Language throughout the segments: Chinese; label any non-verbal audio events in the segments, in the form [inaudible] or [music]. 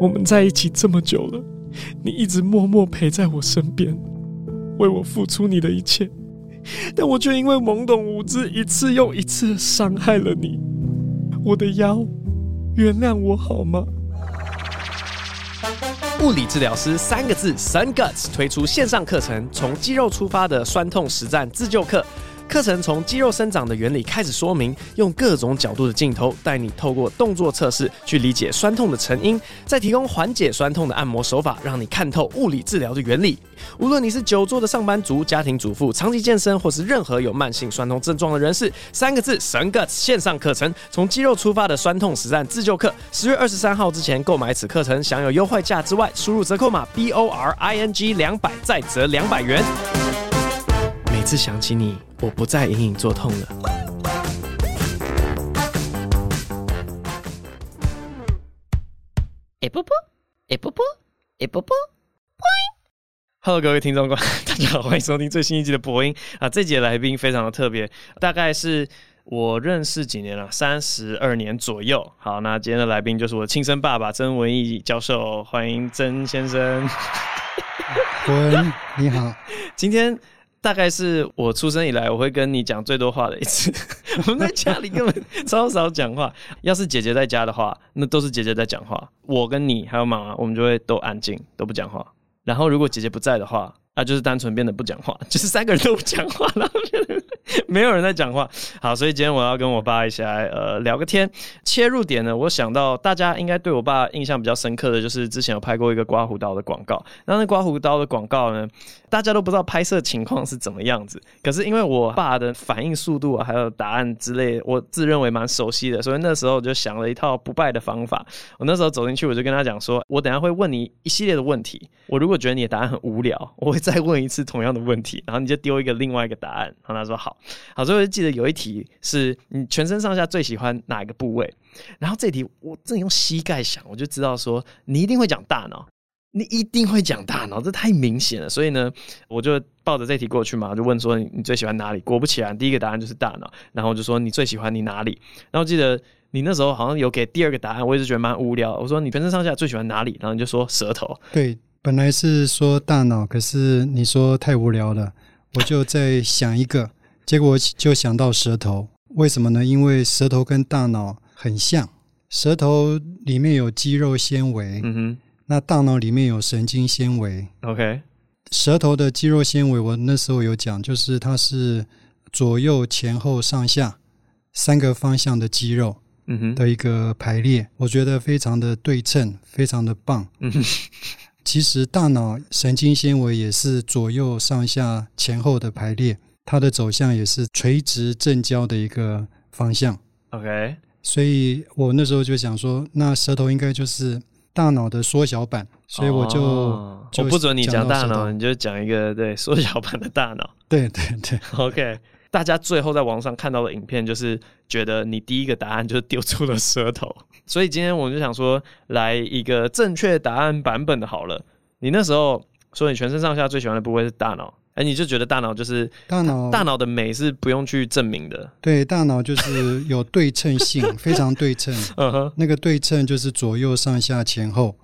我们在一起这么久了，你一直默默陪在我身边，为我付出你的一切，但我却因为懵懂无知，一次又一次伤害了你。我的腰，原谅我好吗？物理治疗师三个字，Sun Guts 推出线上课程，从肌肉出发的酸痛实战自救课。课程从肌肉生长的原理开始说明，用各种角度的镜头带你透过动作测试去理解酸痛的成因，再提供缓解酸痛的按摩手法，让你看透物理治疗的原理。无论你是久坐的上班族、家庭主妇、长期健身，或是任何有慢性酸痛症状的人士，三个字：Sun Guts 线上课程，从肌肉出发的酸痛实战自救课。十月二十三号之前购买此课程，享有优惠价之外，输入折扣码 B O R I N G 两百，再折两百元。每次想起你，我不再隐隐作痛了。哎波波，哎波波，哎不不，Hello，各位听众观众，[laughs] 大家好，欢迎收听最新一季的播音啊！这集的来宾非常的特别，大概是我认识几年了，三十二年左右。好，那今天的来宾就是我的亲生爸爸曾文义教授，欢迎曾先生。[laughs] 伯恩，你好，今天。大概是我出生以来，我会跟你讲最多话的一次。[laughs] 我们在家里根本超少讲话。要是姐姐在家的话，那都是姐姐在讲话。我跟你还有妈妈，我们就会都安静，都不讲话。然后如果姐姐不在的话，那就是单纯变得不讲话，就是三个人都不讲话了。[laughs] 没有人在讲话，好，所以今天我要跟我爸一起来呃聊个天。切入点呢，我想到大家应该对我爸印象比较深刻的就是之前有拍过一个刮胡刀的广告。那那刮胡刀的广告呢，大家都不知道拍摄情况是怎么样子。可是因为我爸的反应速度啊，还有答案之类，我自认为蛮熟悉的，所以那时候我就想了一套不败的方法。我那时候走进去，我就跟他讲说：“我等下会问你一系列的问题，我如果觉得你的答案很无聊，我会再问一次同样的问题，然后你就丢一个另外一个答案。”然后他说：“好。”好，所以我就记得有一题是你全身上下最喜欢哪一个部位？然后这题我真的用膝盖想，我就知道说你一定会讲大脑，你一定会讲大脑，这太明显了。所以呢，我就抱着这题过去嘛，就问说你最喜欢哪里？果不其然，第一个答案就是大脑。然后我就说你最喜欢你哪里？然后记得你那时候好像有给第二个答案，我也是觉得蛮无聊。我说你全身上下最喜欢哪里？然后你就说舌头。对，本来是说大脑，可是你说太无聊了，我就再想一个。结果就想到舌头，为什么呢？因为舌头跟大脑很像，舌头里面有肌肉纤维，嗯哼，那大脑里面有神经纤维。OK，舌头的肌肉纤维，我那时候有讲，就是它是左右前后上下三个方向的肌肉，嗯哼，的一个排列，我觉得非常的对称，非常的棒。嗯哼，其实大脑神经纤维也是左右上下前后的排列。它的走向也是垂直正交的一个方向。OK，所以我那时候就想说，那舌头应该就是大脑的缩小版，所以我就、我不准你讲大脑，你就讲一个对缩小版的大脑。[laughs] 对对对，OK。大家最后在网上看到的影片，就是觉得你第一个答案就是丢出了舌头，[laughs] 所以今天我们就想说，来一个正确答案版本的好了。你那时候说你全身上下最喜欢的部位是大脑。哎，你就觉得大脑就是大脑，大脑的美是不用去证明的。对，大脑就是有对称性，[laughs] 非常对称。嗯哼，那个对称就是左右上下前后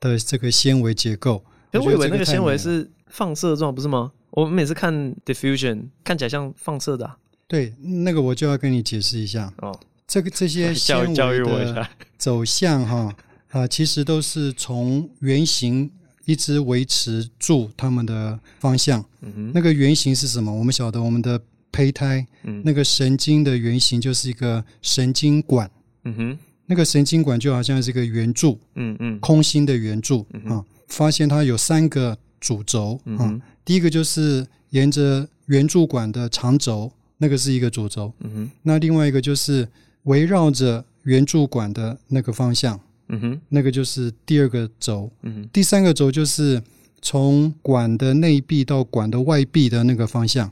的这个纤维结构。可是我以为那个纤维是放射状，不是吗？我们每次看 diffusion 看起来像放射的啊。对，那个我就要跟你解释一下。哦，这个这些 [laughs] 纤维的走向哈啊，其实都是从圆形。一直维持住他们的方向。嗯哼，那个原型是什么？我们晓得，我们的胚胎，嗯，那个神经的原型就是一个神经管。嗯哼，那个神经管就好像是一个圆柱。嗯嗯，空心的圆柱。嗯啊，发现它有三个主轴。嗯啊，第一个就是沿着圆柱管的长轴，那个是一个主轴。嗯哼，那另外一个就是围绕着圆柱管的那个方向。嗯哼，那个就是第二个轴。嗯哼，第三个轴就是从管的内壁到管的外壁的那个方向。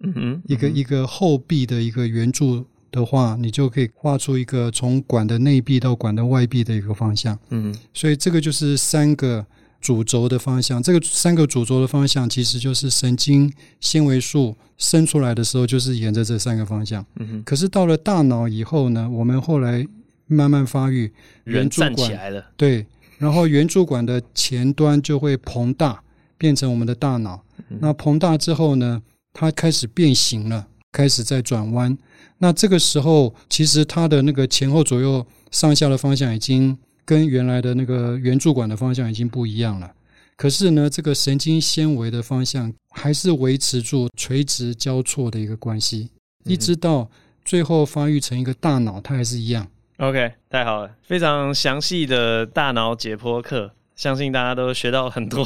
嗯哼，一个一个后壁的一个圆柱的话，你就可以画出一个从管的内壁到管的外壁的一个方向。嗯哼，所以这个就是三个主轴的方向。这个三个主轴的方向其实就是神经纤维束生出来的时候就是沿着这三个方向。嗯哼，可是到了大脑以后呢，我们后来。慢慢发育，人站起来了。对，然后圆柱管的前端就会膨大，变成我们的大脑。那膨大之后呢，它开始变形了，开始在转弯。那这个时候，其实它的那个前后左右上下的方向已经跟原来的那个圆柱管的方向已经不一样了。可是呢，这个神经纤维的方向还是维持住垂直交错的一个关系，一直到最后发育成一个大脑，它还是一样。OK，太好了，非常详细的大脑解剖课，相信大家都学到很多。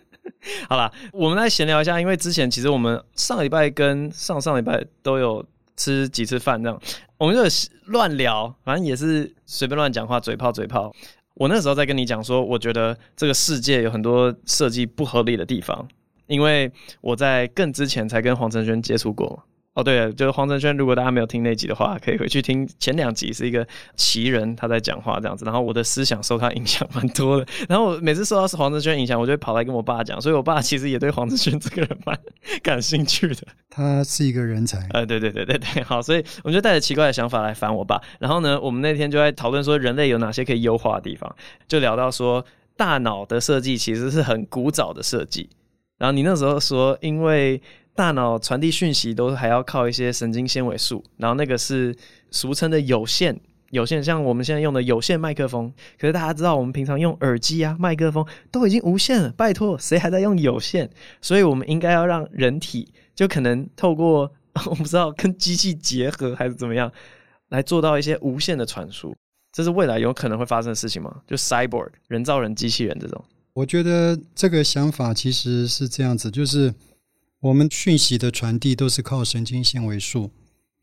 [laughs] 好啦，我们来闲聊一下，因为之前其实我们上礼拜跟上上礼拜都有吃几次饭，这样我们就乱聊，反正也是随便乱讲话，嘴炮嘴炮。我那时候在跟你讲说，我觉得这个世界有很多设计不合理的地方，因为我在更之前才跟黄承轩接触过。哦，对了，就是黄承轩。如果大家没有听那集的话，可以回去听前两集，是一个奇人他在讲话这样子。然后我的思想受他影响蛮多的。然后我每次受到是黄承轩影响，我就会跑来跟我爸讲。所以我爸其实也对黄承轩这个人蛮 [laughs] 感兴趣的。他是一个人才。呃，对对对对对，好，所以我们就带着奇怪的想法来烦我爸。然后呢，我们那天就在讨论说人类有哪些可以优化的地方，就聊到说大脑的设计其实是很古早的设计。然后你那时候说，因为大脑传递讯息都还要靠一些神经纤维素，然后那个是俗称的有线，有线像我们现在用的有线麦克风。可是大家知道，我们平常用耳机啊、麦克风都已经无线了，拜托，谁还在用有线？所以我们应该要让人体就可能透过 [laughs] 我不知道跟机器结合还是怎么样，来做到一些无线的传输。这是未来有可能会发生的事情吗？就 cyborg 人造人机器人这种？我觉得这个想法其实是这样子，就是。我们讯息的传递都是靠神经纤维素，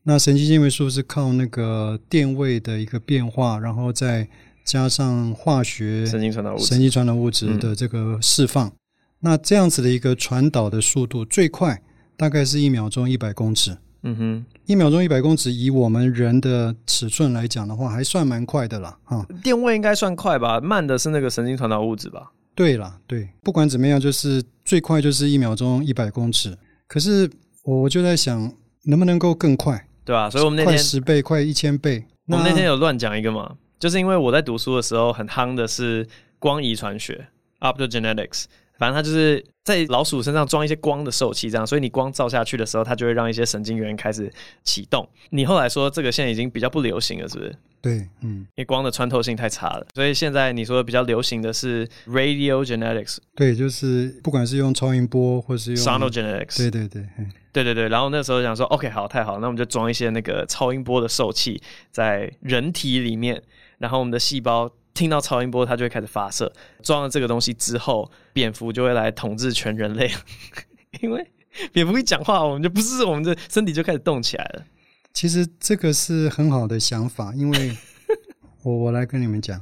那神经纤维素是靠那个电位的一个变化，然后再加上化学神经传导物质、神经传导物质的这个释放。嗯、那这样子的一个传导的速度最快大概是一秒钟一百公尺。嗯哼，一秒钟一百公尺，以我们人的尺寸来讲的话，还算蛮快的啦。哈，电位应该算快吧？慢的是那个神经传导物质吧？对啦，对，不管怎么样，就是最快就是一秒钟一百公尺。可是我就在想，能不能够更快？对啊，所以我们那天快十倍，快一千倍。我们那天有乱讲一个嘛，就是因为我在读书的时候很夯的是光遗传学 （optogenetics）。反正它就是在老鼠身上装一些光的受器，这样，所以你光照下去的时候，它就会让一些神经元开始启动。你后来说这个现在已经比较不流行了，是不是？对，嗯，因为光的穿透性太差了，所以现在你说比较流行的是 radio genetics。对，就是不管是用超音波或是用 sonogenetics。对对对，对对对。然后那时候想说，OK，好，太好，那我们就装一些那个超音波的受器在人体里面，然后我们的细胞。听到超音波，它就会开始发射。装了这个东西之后，蝙蝠就会来统治全人类。[laughs] 因为蝙蝠一讲话，我们就不是我们的身体就开始动起来了。其实这个是很好的想法，因为 [laughs] 我我来跟你们讲，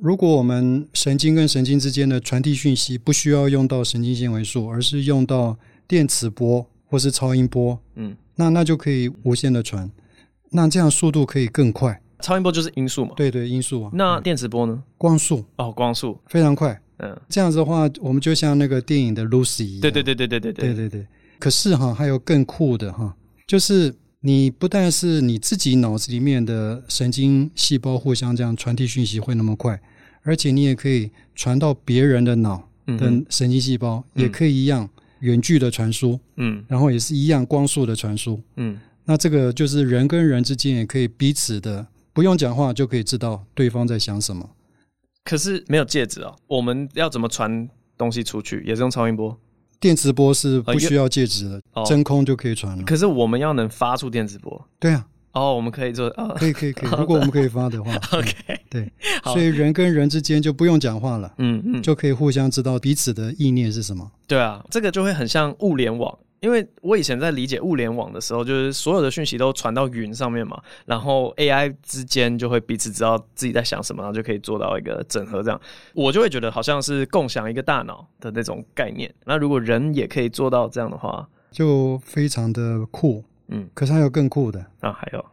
如果我们神经跟神经之间的传递讯息不需要用到神经纤维素，而是用到电磁波或是超音波，嗯，那那就可以无限的传，那这样速度可以更快。超音波就是音速嘛？对对，音速啊。那电磁波呢？光速哦，光速非常快。嗯，这样子的话，我们就像那个电影的 Lucy 一样。对对对对对对对对对对。可是哈，还有更酷的哈，就是你不但是你自己脑子里面的神经细胞互相这样传递讯息会那么快，而且你也可以传到别人的脑的神经细胞，也可以一样远距的传输。嗯，然后也是一样光速的传输。嗯，那这个就是人跟人之间也可以彼此的。不用讲话就可以知道对方在想什么，可是没有戒指哦。我们要怎么传东西出去？也是用超音波？电磁波是不需要介质的，哦、真空就可以传了。可是我们要能发出电磁波？对啊。哦，我们可以做，哦、可以可以可以。如果我们可以发的话，[laughs] OK，对。所以人跟人之间就不用讲话了，嗯嗯，就可以互相知道彼此的意念是什么。对啊，这个就会很像物联网。因为我以前在理解物联网的时候，就是所有的讯息都传到云上面嘛，然后 AI 之间就会彼此知道自己在想什么，然后就可以做到一个整合。这样我就会觉得好像是共享一个大脑的那种概念。那如果人也可以做到这样的话，就非常的酷。嗯，可是还有更酷的啊，还有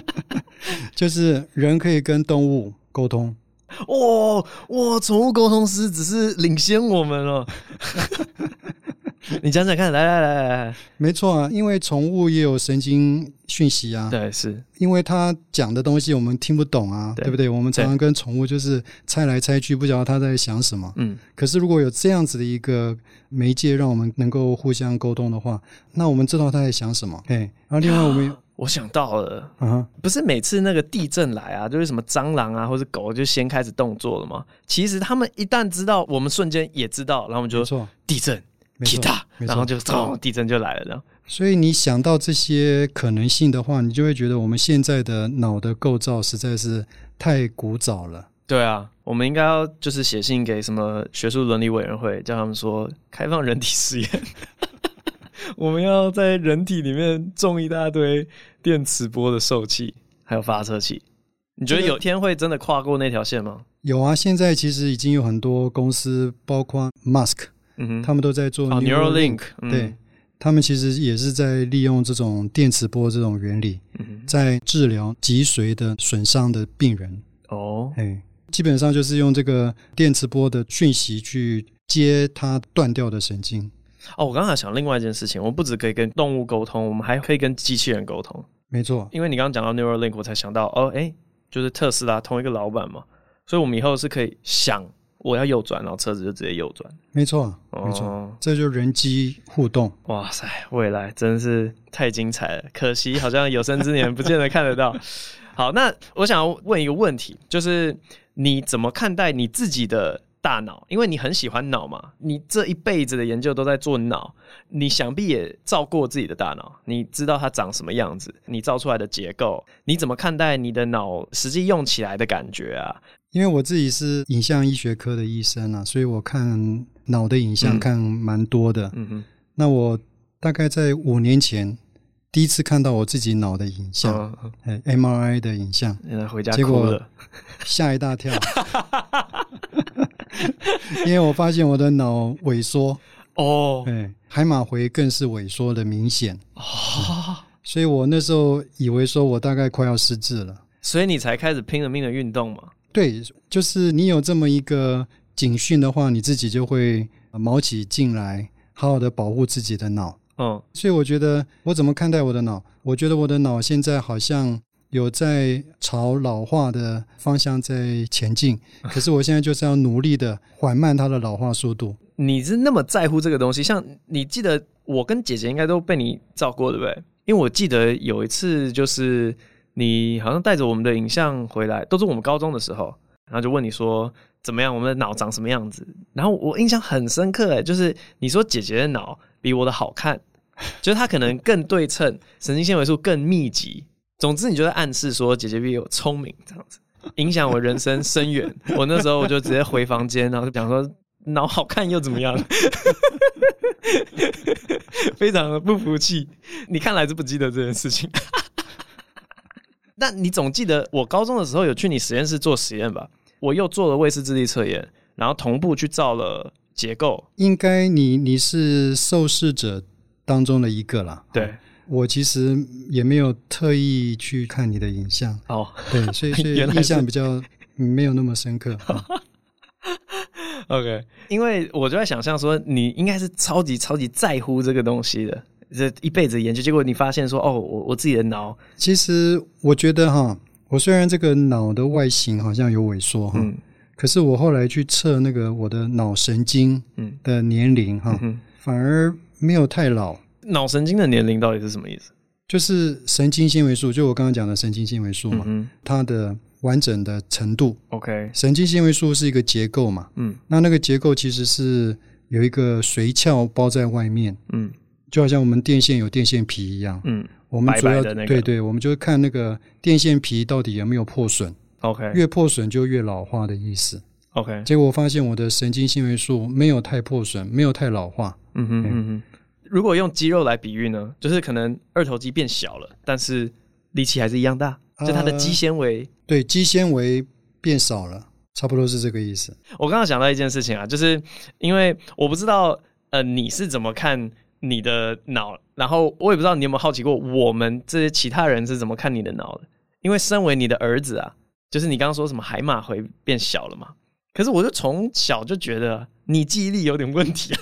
[laughs] 就是人可以跟动物沟通。哇哇，宠物沟通师只是领先我们了。[laughs] [laughs] 你讲讲看，来来来来来，没错啊，因为宠物也有神经讯息啊。对，是因为它讲的东西我们听不懂啊，对，对不对？我们常常跟宠物就是猜来猜去，不知道它在想什么。嗯。可是如果有这样子的一个媒介，让我们能够互相沟通的话，那我们知道它在想什么。哎，然后另外我们。我想到了，啊，不是每次那个地震来啊，就是什么蟑螂啊，或者狗就先开始动作了吗？其实他们一旦知道，我们瞬间也知道，然后我们就说地震，其他，然后就咚，地震就来了，这样。所以你想到这些可能性的话，你就会觉得我们现在的脑的构造实在是太古早了。对啊，我们应该要就是写信给什么学术伦理委员会，叫他们说开放人体实验。[laughs] 我们要在人体里面种一大堆电磁波的受器，还有发射器。你觉得有天会真的跨过那条线吗？有啊，现在其实已经有很多公司，包括 Musk，嗯哼，他们都在做 Neuralink，对，他们其实也是在利用这种电磁波这种原理，在治疗脊髓的损伤的病人。哦，哎，基本上就是用这个电磁波的讯息去接它断掉的神经。哦，我刚才想另外一件事情，我们不只可以跟动物沟通，我们还可以跟机器人沟通。没错，因为你刚刚讲到 Neuralink，我才想到，哦，哎，就是特斯拉同一个老板嘛，所以我们以后是可以想我要右转，然后车子就直接右转。没错，没错，哦，这就是人机互动。哇塞，未来真是太精彩了，可惜好像有生之年不见得看得到。[laughs] 好，那我想要问一个问题，就是你怎么看待你自己的？大脑，因为你很喜欢脑嘛，你这一辈子的研究都在做脑，你想必也照过自己的大脑，你知道它长什么样子，你造出来的结构，你怎么看待你的脑实际用起来的感觉啊？因为我自己是影像医学科的医生啊，所以我看脑的影像看蛮多的。嗯哼，那我大概在五年前第一次看到我自己脑的影像，嗯，MRI 的影像，回家结果，[laughs] 吓一大跳。[laughs] 因为我发现我的脑萎缩哦，对，海马回更是萎缩的明显哦、嗯，所以我那时候以为说我大概快要失智了，所以你才开始拼了命的运动嘛？对，就是你有这么一个警讯的话，你自己就会卯起劲来，好好的保护自己的脑。嗯，所以我觉得我怎么看待我的脑？我觉得我的脑现在好像。有在朝老化的方向在前进，[laughs] 可是我现在就是要努力的缓慢它的老化速度。你是那么在乎这个东西？像你记得我跟姐姐应该都被你照过，对不对？因为我记得有一次就是你好像带着我们的影像回来，都是我们高中的时候，然后就问你说怎么样，我们的脑长什么样子？然后我印象很深刻，诶，就是你说姐姐的脑比我的好看，[laughs] 就是她可能更对称，神经纤维素更密集。总之，你就在暗示说姐姐比我聪明，这样子影响我人生深远。[laughs] 我那时候我就直接回房间，然后就讲说脑好看又怎么样？[laughs] 非常的不服气。你看来是不记得这件事情。那你总记得我高中的时候有去你实验室做实验吧？我又做了魏氏智力测验，然后同步去造了结构。应该你你是受试者当中的一个啦。对。我其实也没有特意去看你的影像哦，对，所以所以 [laughs] 印象比较没有那么深刻。[laughs] OK，因为我就在想象说，你应该是超级超级在乎这个东西的，这一辈子研究，结果你发现说，哦，我我自己的脑，其实我觉得哈，我虽然这个脑的外形好像有萎缩哈，嗯，可是我后来去测那个我的脑神经的年龄哈，嗯，反而没有太老。脑神经的年龄到底是什么意思？就是神经纤维素，就我刚刚讲的神经纤维素嘛，嗯、它的完整的程度。OK，神经纤维素是一个结构嘛，嗯，那那个结构其实是有一个髓鞘包在外面，嗯，就好像我们电线有电线皮一样，嗯，我们主要的那个，对对，我们就看那个电线皮到底有没有破损，OK，越破损就越老化的意思，OK，结果我发现我的神经纤维素没有太破损，没有太老化，嗯哼嗯哼。如果用肌肉来比喻呢，就是可能二头肌变小了，但是力气还是一样大，就它的肌纤维、呃、对肌纤维变少了，差不多是这个意思。我刚刚想到一件事情啊，就是因为我不知道呃你是怎么看你的脑，然后我也不知道你有没有好奇过我们这些其他人是怎么看你的脑的。因为身为你的儿子啊，就是你刚刚说什么海马回变小了嘛，可是我就从小就觉得你记忆力有点问题啊。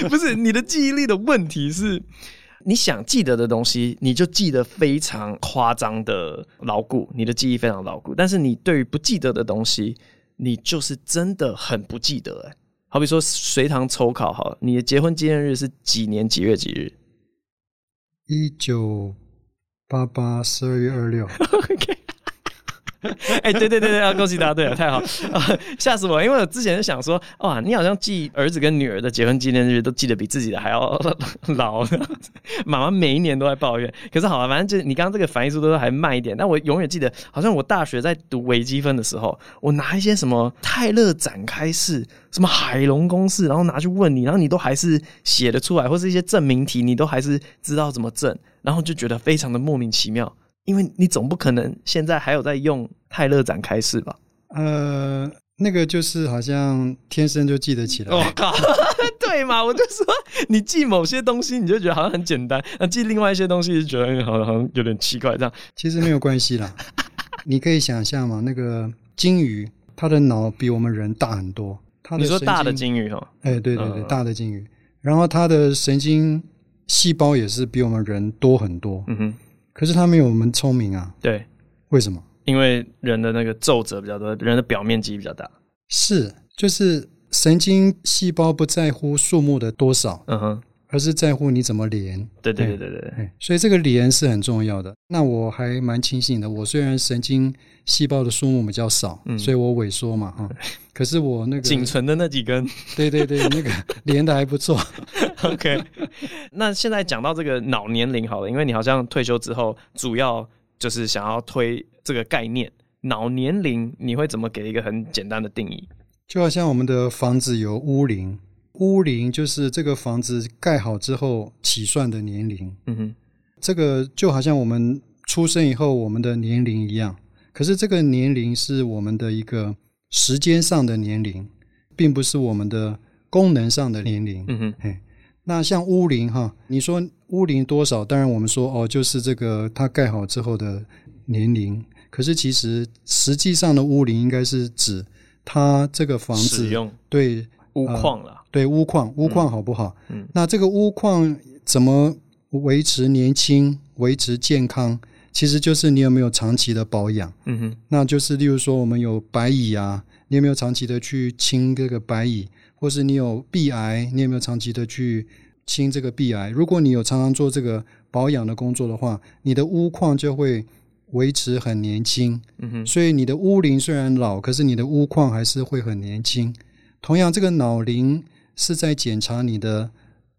[laughs] 不是你的记忆力的问题是，你想记得的东西，你就记得非常夸张的牢固，你的记忆非常牢固。但是你对于不记得的东西，你就是真的很不记得。哎，好比说随堂抽考，好，你的结婚纪念日是几年几月几日？一九八八十二月二六。[laughs] [laughs] 哎、欸，对对对对，恭喜答对了，太好，吓、[laughs] 呃、死我！因为我之前是想说，哇，你好像记儿子跟女儿的结婚纪念日都记得比自己的还要 [laughs] 老。妈妈每一年都在抱怨，可是好了，反正就你刚刚这个反应速度都还慢一点。但我永远记得，好像我大学在读微积分的时候，我拿一些什么泰勒展开式、什么海龙公式，然后拿去问你，然后你都还是写得出来，或是一些证明题，你都还是知道怎么证，然后就觉得非常的莫名其妙。因为你总不可能现在还有在用泰勒展开式吧？呃，那个就是好像天生就记得起来。我、哦、靠，[laughs] 对嘛？我就说你记某些东西，你就觉得好像很简单；那记另外一些东西，就觉得好像好像有点奇怪。这样其实没有关系啦。[laughs] 你可以想象嘛，那个鲸鱼，它的脑比我们人大很多。它的你说大的鲸鱼哦？哎，对对对，嗯、大的鲸鱼。然后它的神经细胞也是比我们人多很多。嗯哼。可是他没有我们聪明啊？对，为什么？因为人的那个皱褶比较多，人的表面积比较大。是，就是神经细胞不在乎数目的多少，嗯哼，而是在乎你怎么连。对对对对对，对，所以这个连是很重要的。那我还蛮庆幸的，我虽然神经细胞的数目比较少，嗯，所以我萎缩嘛，哈。[laughs] 可是我那个仅存的那几根，对对对，那个连的还不错。[laughs] OK，那现在讲到这个脑年龄好了，因为你好像退休之后，主要就是想要推这个概念。脑年龄你会怎么给一个很简单的定义？就好像我们的房子有屋龄，屋龄就是这个房子盖好之后起算的年龄。嗯哼，这个就好像我们出生以后我们的年龄一样，可是这个年龄是我们的一个时间上的年龄，并不是我们的功能上的年龄。嗯哼，嘿。那像屋龄哈，你说屋龄多少？当然我们说哦，就是这个它盖好之后的年龄。可是其实实际上的屋龄应该是指它这个房子使用对屋况了，对屋况屋况好不好？嗯，那这个屋况怎么维持年轻、维持健康？其实就是你有没有长期的保养。嗯哼，那就是例如说我们有白蚁啊，你有没有长期的去清这个白蚁？或是你有壁癌，你有没有长期的去清这个壁癌？如果你有常常做这个保养的工作的话，你的屋况就会维持很年轻。嗯哼，所以你的屋龄虽然老，可是你的屋况还是会很年轻。同样，这个脑龄是在检查你的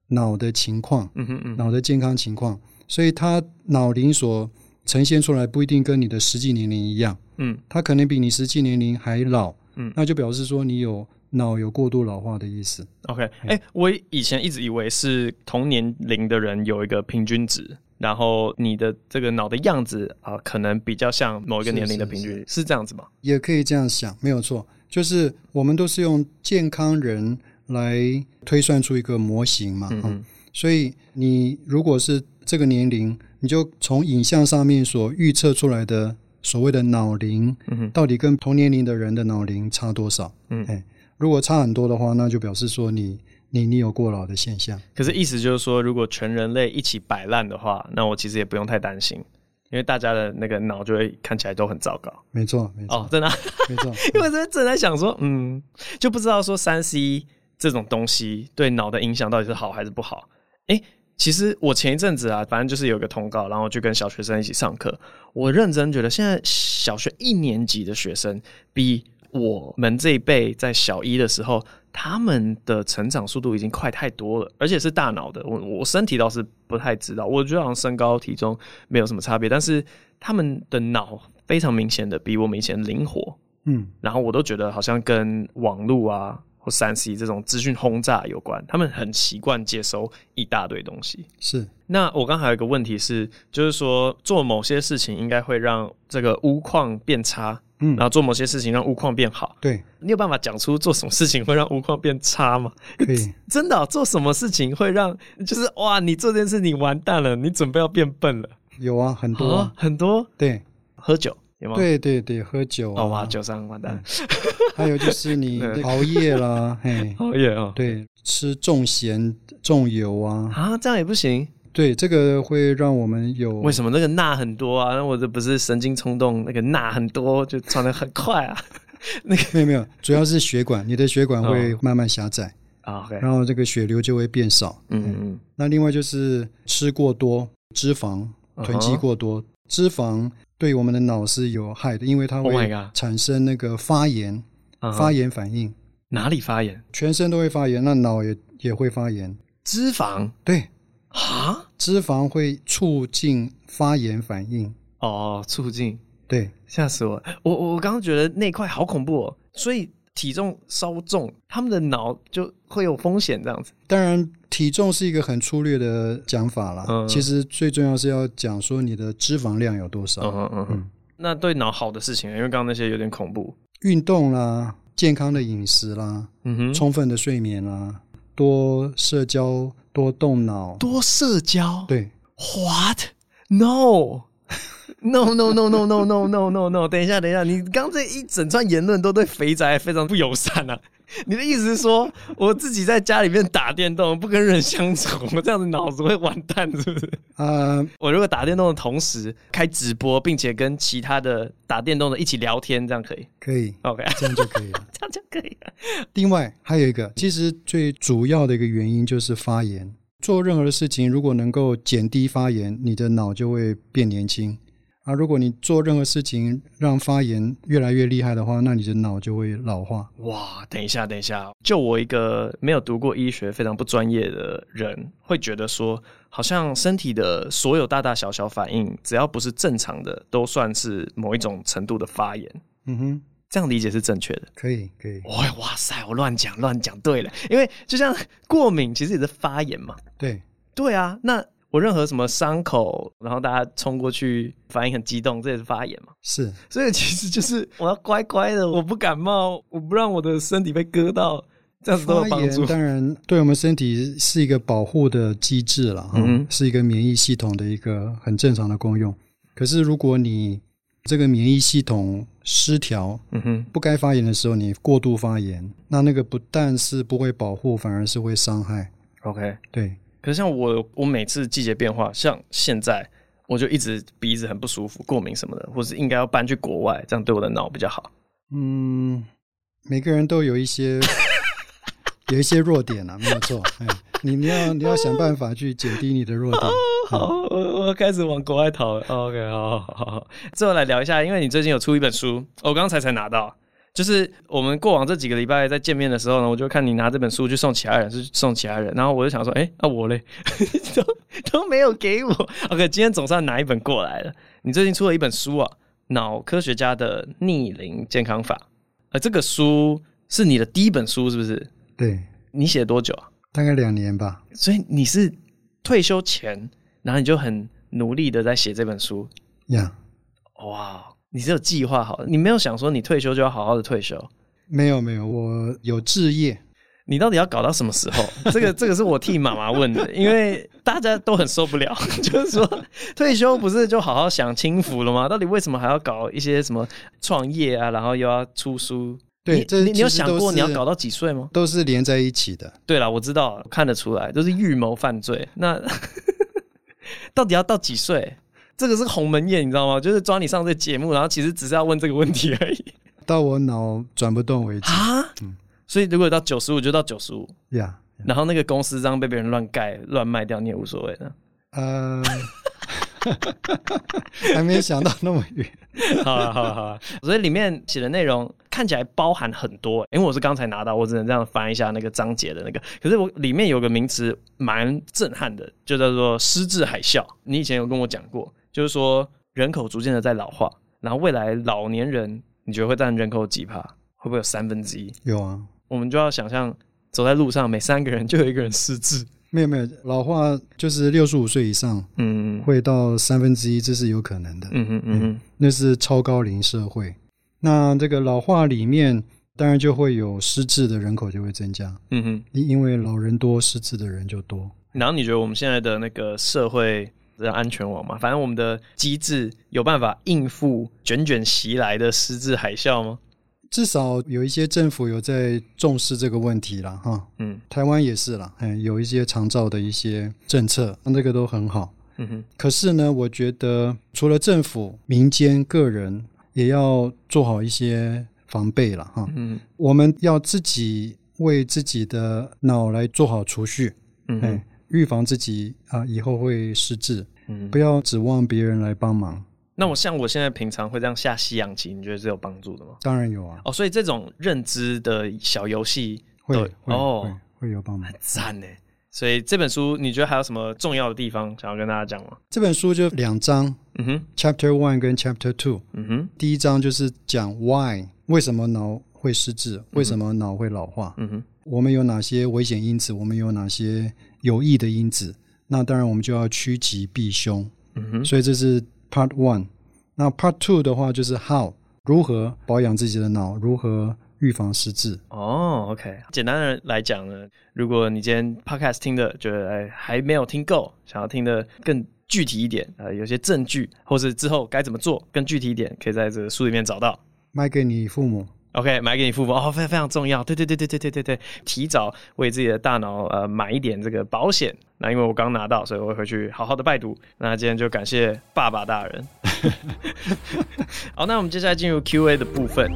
脑的情况，嗯哼嗯，脑的健康情况。所以它脑龄所呈现出来不一定跟你的实际年龄一样，嗯，它可能比你实际年龄还老，嗯，那就表示说你有。脑有过度老化的意思。OK，哎、欸，我以前一直以为是同年龄的人有一个平均值，然后你的这个脑的样子啊、呃，可能比较像某一个年龄的平均，是，是，是，是这样子吗？也可以这样想，没有错。就是我们都是用健康人来推算出一个模型嘛，嗯，嗯，所以你如果是这个年龄，你就从影像上面所预测出来的所谓的脑龄，嗯，到底跟同年龄的人的脑龄差多少？嗯，哎。如果差很多的话，那就表示说你你你有过劳的现象。可是意思就是说，如果全人类一起摆烂的话，那我其实也不用太担心，因为大家的那个脑就会看起来都很糟糕。没错，没错，哦，真的，没错。[laughs] 因为我正在想说，嗯，就不知道说三 C 这种东西对脑的影响到底是好还是不好。诶，其实我前一阵子啊，反正就是有个通告，然后就跟小学生一起上课。我认真觉得，现在小学一年级的学生比。我们这一辈在小一的时候，他们的成长速度已经快太多了，而且是大脑的。我我身体倒是不太知道，我觉得好像身高体重没有什么差别，但是他们的脑非常明显的比我们以前灵活。嗯，然后我都觉得好像跟网络啊或三 C 这种资讯轰炸有关，他们很习惯接收一大堆东西。是。那我刚还有一个问题是，就是说做某些事情应该会让这个屋况变差。嗯，然后做某些事情让屋况变好。对，你有办法讲出做什么事情会让屋况变差吗？可以，[laughs] 真的、哦、做什么事情会让就是哇，你做这件事你完蛋了，你准备要变笨了。有啊，很多、啊哦、很多。对，喝酒有吗？对对对，喝酒啊，哦、哇，酒商完蛋。还有就是你 [laughs] 熬夜啦，嘿，[laughs] 熬夜啊，对，吃重咸重油啊，啊，这样也不行。对，这个会让我们有为什么那个钠很多啊？那我这不是神经冲动，那个钠很多就传的很快啊。那个没有没有，主要是血管，你的血管会慢慢狭窄啊，oh. okay. 然后这个血流就会变少。嗯嗯嗯。那另外就是吃过多脂肪，囤积过多、uh huh. 脂肪，对我们的脑是有害的，因为它会产生那个发炎，oh、发炎反应。哪里发炎？全身都会发炎，那脑也也会发炎。脂肪？对。啊？脂肪会促进发炎反应。哦，促进。对，吓死我！我我刚刚觉得那块好恐怖哦。所以体重稍重，他们的脑就会有风险这样子。当然，体重是一个很粗略的讲法啦。嗯。其实最重要是要讲说你的脂肪量有多少。嗯嗯嗯。那对脑好的事情，因为刚刚那些有点恐怖。运动啦，健康的饮食啦，嗯哼，充分的睡眠啦，多社交。多动脑，多社交。对，What? No, no, no, no, no, no, no, no, no, no。等一下，等一下，你刚这一整串言论都对肥宅非常不友善啊！[laughs] 你的意思是说，我自己在家里面打电动，不跟人相处，我这样子脑子会完蛋，是不是？呃，我如果打电动的同时开直播，并且跟其他的打电动的一起聊天，这样可以？可以，OK，这样就可以了，[laughs] 这样就可以了。另外还有一个，其实最主要的一个原因就是发炎。做任何的事情，如果能够减低发炎，你的脑就会变年轻。啊，如果你做任何事情让发炎越来越厉害的话，那你的脑就会老化。哇，等一下，等一下，就我一个没有读过医学、非常不专业的人，会觉得说，好像身体的所有大大小小反应，只要不是正常的，都算是某一种程度的发炎。嗯哼。这样理解是正确的，可以可以。哇哇塞，我乱讲乱讲，对了，因为就像过敏，其实也是发炎嘛。对对啊，那我任何什么伤口，然后大家冲过去，反应很激动，这也是发炎嘛。是，所以其实就是 [laughs] 我要乖乖的，我不感冒，我不让我的身体被割到，这样子都有帮助。当然，对我们身体是一个保护的机制了，嗯，是一个免疫系统的一个很正常的功用。可是如果你这个免疫系统失调，嗯哼，不该发炎的时候你过度发炎，那那个不但是不会保护，反而是会伤害。OK，对。可是像我，我每次季节变化，像现在，我就一直鼻子很不舒服，过敏什么的，或是应该要搬去国外，这样对我的脑比较好。嗯，每个人都有一些 [laughs] 有一些弱点啊，没有错。哎，你你要你要想办法去减低你的弱点。好，我我开始往国外逃了。OK，好好好好。最后来聊一下，因为你最近有出一本书，我刚才才拿到。就是我们过往这几个礼拜在见面的时候呢，我就看你拿这本书去送其他人，是送其他人。然后我就想说，哎，那我嘞，[laughs] 都都没有给我。OK，今天总算拿一本过来了。你最近出了一本书啊，《脑科学家的逆龄健康法》。呃，这个书是你的第一本书，是不是？对。你写多久啊？大概两年吧。所以你是退休前。然后你就很努力的在写这本书，呀 Yeah，哇，你只有计划好的，你没有想说你退休就要好好的退休？没有没有，我有置业。你到底要搞到什么时候？这个这个是我替妈妈问的，因为大家都很受不了，[laughs] 就是说退休不是就好好享清福了吗？到底为什么还要搞一些什么创业啊？然后又要出书？对，你这你有想过你要搞到几岁吗？都是连在一起的。对啦，我知道，看得出来，都是预谋犯罪。那。[laughs] 到底要到几岁？这个是鸿门宴，你知道吗？就是抓你上这个节目，然后其实只是要问这个问题而已。到我脑转不动为止啊！嗯，所以如果到九十五，就到九十五。呀，然后那个公司这样被别人乱盖、乱卖掉，你也无所谓的。呃。[laughs] 还没想到那么远。[laughs] 好了，好了，好了。所以里面写的内容看起来包含很多，因为我是刚才拿到，我只能这样翻一下那个章节的那个。可是我里面有个名词蛮震撼的，就叫做“失智海啸”。你以前有跟我讲过，就是说人口逐渐的在老化，然后未来老年人你觉得会占人口几趴？会不会有三分之一？有啊。我们就要想象走在路上，每三个人就有一个人失智。没有没有，老化就是六十五岁以上，嗯，会到三分之一，这是有可能的。嗯嗯嗯哼，那是超高龄社会。那这个老化里面，当然就会有失智的人口就会增加。嗯哼，因因为老人多，失智的人就多。然后你觉得我们现在的那个社会这叫安全网嘛。反正我们的机制有办法应付卷卷袭来的失智海啸吗？至少有一些政府有在重视这个问题了哈。嗯，台湾也是啦，嗯，有一些长照的一些政策，那这个都很好。嗯哼。可是呢，我觉得除了政府、民间、个人，也要做好一些防备了哈。嗯。我们要自己为自己的脑来做好储蓄，嗯，预防自己啊以后会失智。嗯。不要指望别人来帮忙。那我像我现在平常会这样下西洋棋，你觉得是有帮助的吗？当然有啊！哦，所以这种认知的小游戏会会哦会，会有帮忙，很赞呢。所以这本书你觉得还有什么重要的地方想要跟大家讲吗？这本书就两章，嗯哼，Chapter One 跟 Chapter Two，嗯哼，第一章就是讲 Why 为什么脑会失智，为什么脑会老化，嗯哼，我们有哪些危险因子，我们有哪些有益的因子，那当然我们就要趋吉避凶，嗯哼，所以这是。Part One，那 Part Two 的话就是 How 如何保养自己的脑，如何预防失智。哦、oh，OK，简单的来讲呢，如果你今天 Podcast 听的觉得哎还没有听够，想要听的更具体一点，呃，有些证据，或是之后该怎么做更具体一点，可以在这个书里面找到。卖给你父母。OK，买给你父母哦，非常非常重要。对对对对对对对对，提早为自己的大脑呃买一点这个保险。那因为我刚拿到，所以我会回去好好的拜读。那今天就感谢爸爸大人。好，那我们接下来进入 Q&A 的部分。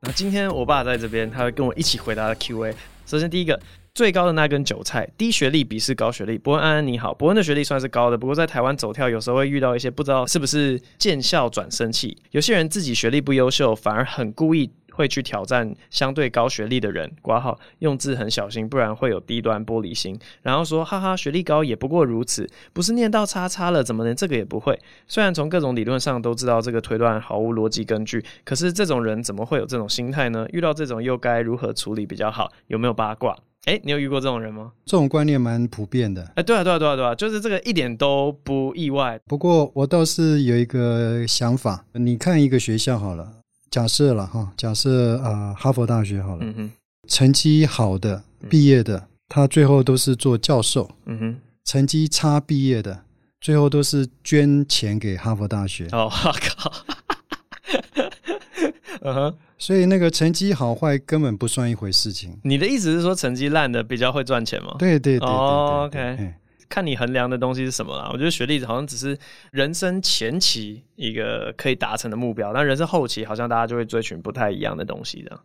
那今天我爸在这边，他会跟我一起回答 Q&A。首先第一个。最高的那根韭菜，低学历鄙视高学历。伯恩安安你好，伯恩的学历算是高的，不过在台湾走跳，有时候会遇到一些不知道是不是见笑转生气。有些人自己学历不优秀，反而很故意会去挑战相对高学历的人。括号用字很小心，不然会有低端玻璃心。然后说哈哈，学历高也不过如此，不是念到叉叉了，怎么连这个也不会？虽然从各种理论上都知道这个推断毫无逻辑根据，可是这种人怎么会有这种心态呢？遇到这种又该如何处理比较好？有没有八卦？哎，你有遇过这种人吗？这种观念蛮普遍的。哎，对啊，对啊，对啊，对啊，就是这个一点都不意外。不过我倒是有一个想法，你看一个学校好了，假设了哈，假设啊、呃，哈佛大学好了，嗯哼，成绩好的毕业的，他最后都是做教授，嗯哼，成绩差毕业的，最后都是捐钱给哈佛大学。哦，我靠，嗯哼。所以那个成绩好坏根本不算一回事情。你的意思是说成绩烂的比较会赚钱吗？对对对，OK。看你衡量的东西是什么啦。我觉得学历好像只是人生前期一个可以达成的目标，但人生后期好像大家就会追寻不太一样的东西的。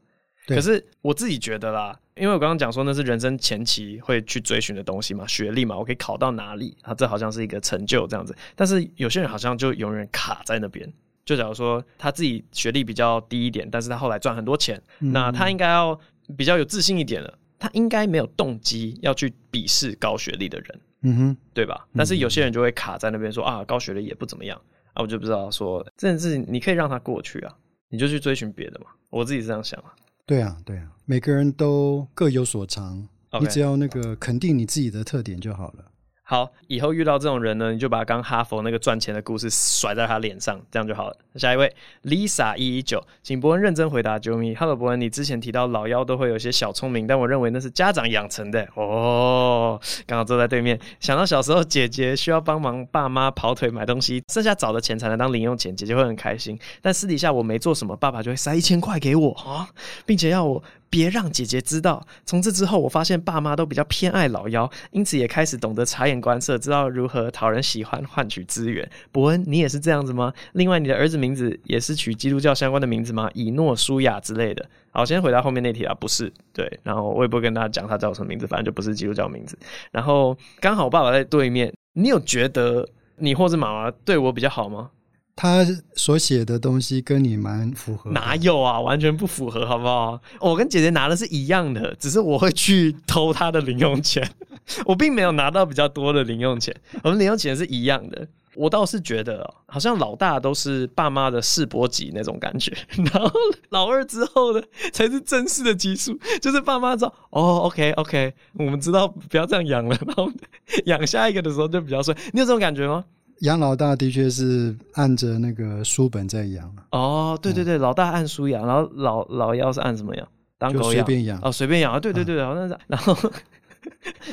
可是我自己觉得啦，因为我刚刚讲说那是人生前期会去追寻的东西嘛，学历嘛，我可以考到哪里啊？这好像是一个成就这样子。但是有些人好像就永远卡在那边。就假如说他自己学历比较低一点，但是他后来赚很多钱，嗯、那他应该要比较有自信一点了。他应该没有动机要去鄙视高学历的人，嗯哼，对吧？但是有些人就会卡在那边说啊，高学历也不怎么样啊，我就不知道说这件事情你可以让他过去啊，你就去追寻别的嘛。我自己是这样想啊。对啊，对啊，每个人都各有所长你只要那个肯定你自己的特点就好了。好，以后遇到这种人呢，你就把刚哈佛那个赚钱的故事甩在他脸上，这样就好了。下一位，Lisa 一一九，请伯恩认真回答啾咪。Hello，伯恩，你之前提到老幺都会有些小聪明，但我认为那是家长养成的。哦，刚好坐在对面，想到小时候姐姐需要帮忙爸妈跑腿买东西，剩下找的钱才能当零用钱，姐姐会很开心。但私底下我没做什么，爸爸就会塞一千块给我啊，并且要我。别让姐姐知道。从这之后，我发现爸妈都比较偏爱老幺，因此也开始懂得察言观色，知道如何讨人喜欢，换取资源。伯恩，你也是这样子吗？另外，你的儿子名字也是取基督教相关的名字吗？以诺、舒雅之类的。好，先回答后面那题啊，不是。对，然后我也不会跟大家讲他叫什么名字，反正就不是基督教名字。然后刚好爸爸在对面，你有觉得你或者妈妈对我比较好吗？他所写的东西跟你蛮符合，哪有啊？完全不符合，好不好？我跟姐姐拿的是一样的，只是我会去偷他的零用钱，[laughs] 我并没有拿到比较多的零用钱，我们零用钱是一样的。我倒是觉得，好像老大都是爸妈的试播集那种感觉，[laughs] 然后老二之后的才是正式的级数，就是爸妈知道哦，OK OK，我们知道不要这样养了，然后养下一个的时候就比较顺。你有这种感觉吗？养老大的确是按着那个书本在养哦，对对对，嗯、老大按书养，然后老老幺是按什么养？当狗养？随便养哦，随便养啊！对对对，好像是。[laughs] 然后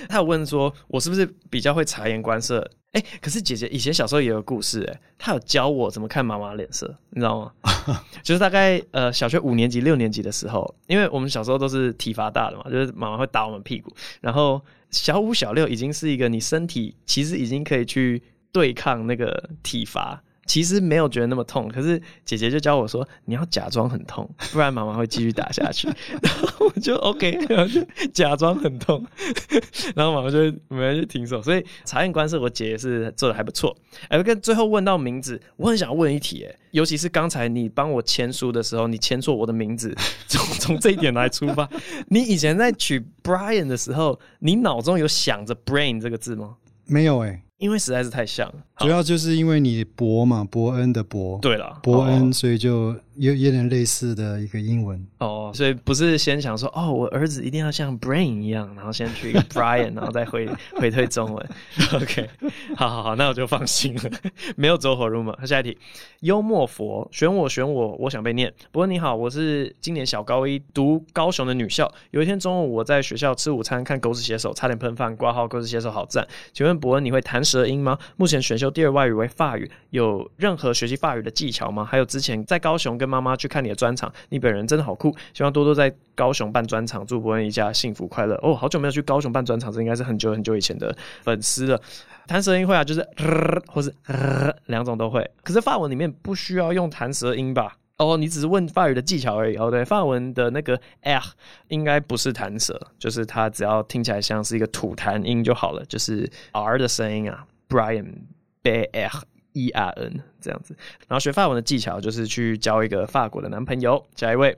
他有问说，我是不是比较会察言观色？哎、欸，可是姐姐以前小时候也有故事、欸，哎，她有教我怎么看妈妈脸色，你知道吗？[laughs] 就是大概呃小学五年级、六年级的时候，因为我们小时候都是体罚大的嘛，就是妈妈会打我们屁股，然后小五、小六已经是一个你身体其实已经可以去对抗那个体罚。其实没有觉得那么痛，可是姐姐就教我说，你要假装很痛，不然妈妈会继续打下去。[laughs] 然后我就 OK，然后就假装很痛，然后妈妈就没人去停手。所以察言观色，我姐也是做的还不错。哎，跟最后问到名字，我很想问一题，哎，尤其是刚才你帮我签书的时候，你签错我的名字，[laughs] 从从这一点来出发，你以前在取 Brian 的时候，你脑中有想着 Brain 这个字吗？没有，哎。因为实在是太像了，主要就是因为你伯嘛，伯恩的伯，对了，伯恩，所以就有有点类似的一个英文哦，所以不是先想说哦，我儿子一定要像 Brain 一样，然后先去一 [laughs] 个 Brian，然后再回回推中文。[laughs] OK，好好好，那我就放心了，[laughs] 没有走火入魔。下一题，幽默佛选我选我，我想被念。伯恩你好，我是今年小高一，读高雄的女校。有一天中午我在学校吃午餐，看狗屎写手，差点喷饭，挂号狗屎写手好赞。请问伯恩你会弹舌音吗？目前选修第二外语为法语，有任何学习法语的技巧吗？还有之前在高雄跟妈妈去看你的专场，你本人真的好酷，希望多多在高雄办专场，祝伯恩一家幸福快乐。哦，好久没有去高雄办专场，这应该是很久很久以前的粉丝了。弹舌音会啊，就是呃，或是呃，两种都会。可是法文里面不需要用弹舌音吧？哦，你只是问法语的技巧而已。哦，对，法文的那个 r 应该不是弹舌，就是它只要听起来像是一个吐痰音就好了，就是 r 的声音啊。Brian B R E R N 这样子，然后学法文的技巧就是去交一个法国的男朋友。下一位，